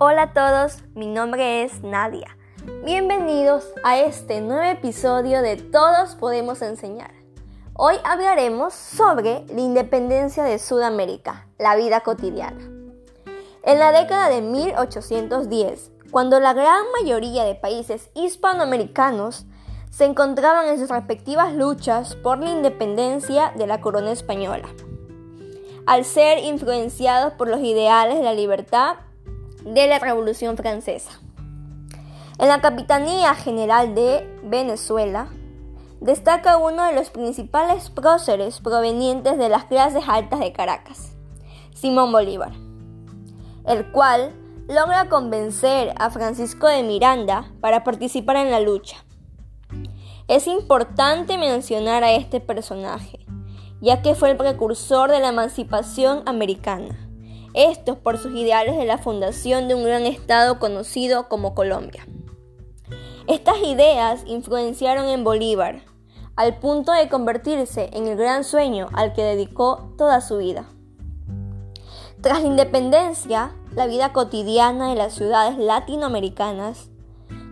Hola a todos, mi nombre es Nadia. Bienvenidos a este nuevo episodio de Todos Podemos Enseñar. Hoy hablaremos sobre la independencia de Sudamérica, la vida cotidiana. En la década de 1810, cuando la gran mayoría de países hispanoamericanos se encontraban en sus respectivas luchas por la independencia de la corona española, al ser influenciados por los ideales de la libertad de la Revolución Francesa. En la Capitanía General de Venezuela destaca uno de los principales próceres provenientes de las clases altas de Caracas, Simón Bolívar, el cual logra convencer a Francisco de Miranda para participar en la lucha. Es importante mencionar a este personaje, ya que fue el precursor de la emancipación americana. Esto por sus ideales de la fundación de un gran estado conocido como Colombia. Estas ideas influenciaron en Bolívar, al punto de convertirse en el gran sueño al que dedicó toda su vida. Tras la independencia, la vida cotidiana de las ciudades latinoamericanas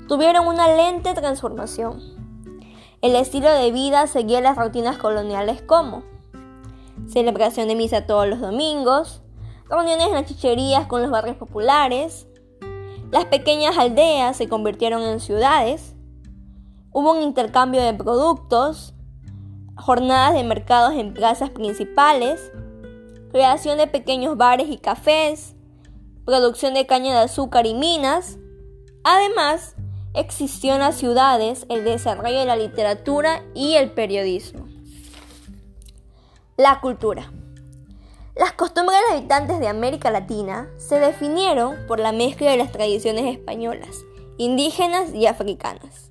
tuvieron una lente transformación. El estilo de vida seguía las rutinas coloniales como celebración de misa todos los domingos, reuniones en las chicherías con los barrios populares, las pequeñas aldeas se convirtieron en ciudades, hubo un intercambio de productos, jornadas de mercados en plazas principales, creación de pequeños bares y cafés, producción de caña de azúcar y minas. Además, existió en las ciudades el desarrollo de la literatura y el periodismo. La cultura. Las costumbres de los habitantes de América Latina se definieron por la mezcla de las tradiciones españolas, indígenas y africanas.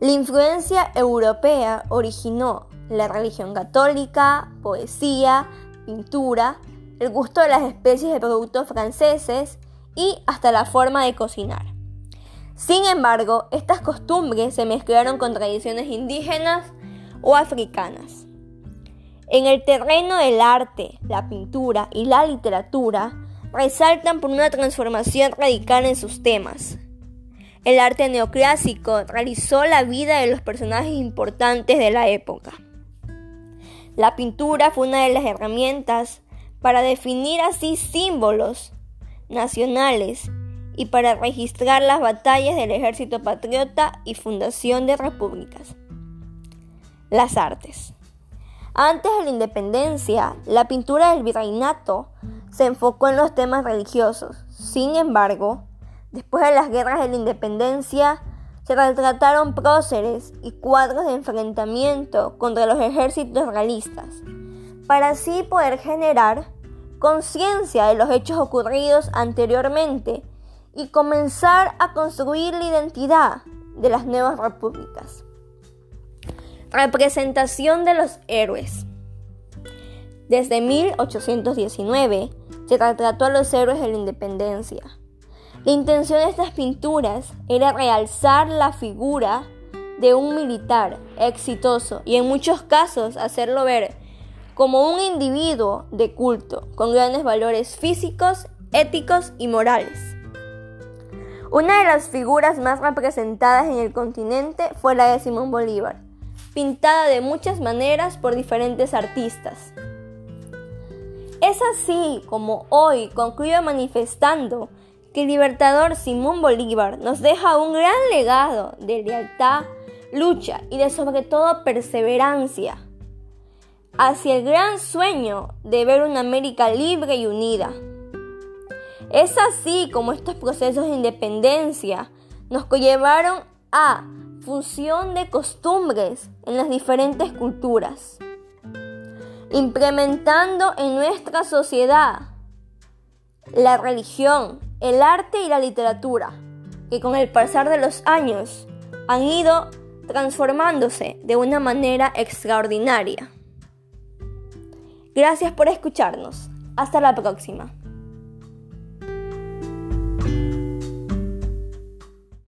La influencia europea originó la religión católica, poesía, pintura, el gusto de las especies de productos franceses y hasta la forma de cocinar. Sin embargo, estas costumbres se mezclaron con tradiciones indígenas o africanas. En el terreno del arte, la pintura y la literatura resaltan por una transformación radical en sus temas. El arte neoclásico realizó la vida de los personajes importantes de la época. La pintura fue una de las herramientas para definir así símbolos nacionales y para registrar las batallas del ejército patriota y fundación de repúblicas. Las artes. Antes de la independencia, la pintura del virreinato se enfocó en los temas religiosos. Sin embargo, después de las guerras de la independencia, se retrataron próceres y cuadros de enfrentamiento contra los ejércitos realistas, para así poder generar conciencia de los hechos ocurridos anteriormente y comenzar a construir la identidad de las nuevas repúblicas. Representación de los héroes. Desde 1819 se retrató a los héroes de la independencia. La intención de estas pinturas era realzar la figura de un militar exitoso y en muchos casos hacerlo ver como un individuo de culto con grandes valores físicos, éticos y morales. Una de las figuras más representadas en el continente fue la de Simón Bolívar pintada de muchas maneras por diferentes artistas. Es así como hoy concluyo manifestando que el libertador Simón Bolívar nos deja un gran legado de lealtad, lucha y de sobre todo perseverancia hacia el gran sueño de ver una América libre y unida. Es así como estos procesos de independencia nos llevaron a fusión de costumbres en las diferentes culturas, implementando en nuestra sociedad la religión, el arte y la literatura, que con el pasar de los años han ido transformándose de una manera extraordinaria. Gracias por escucharnos. Hasta la próxima.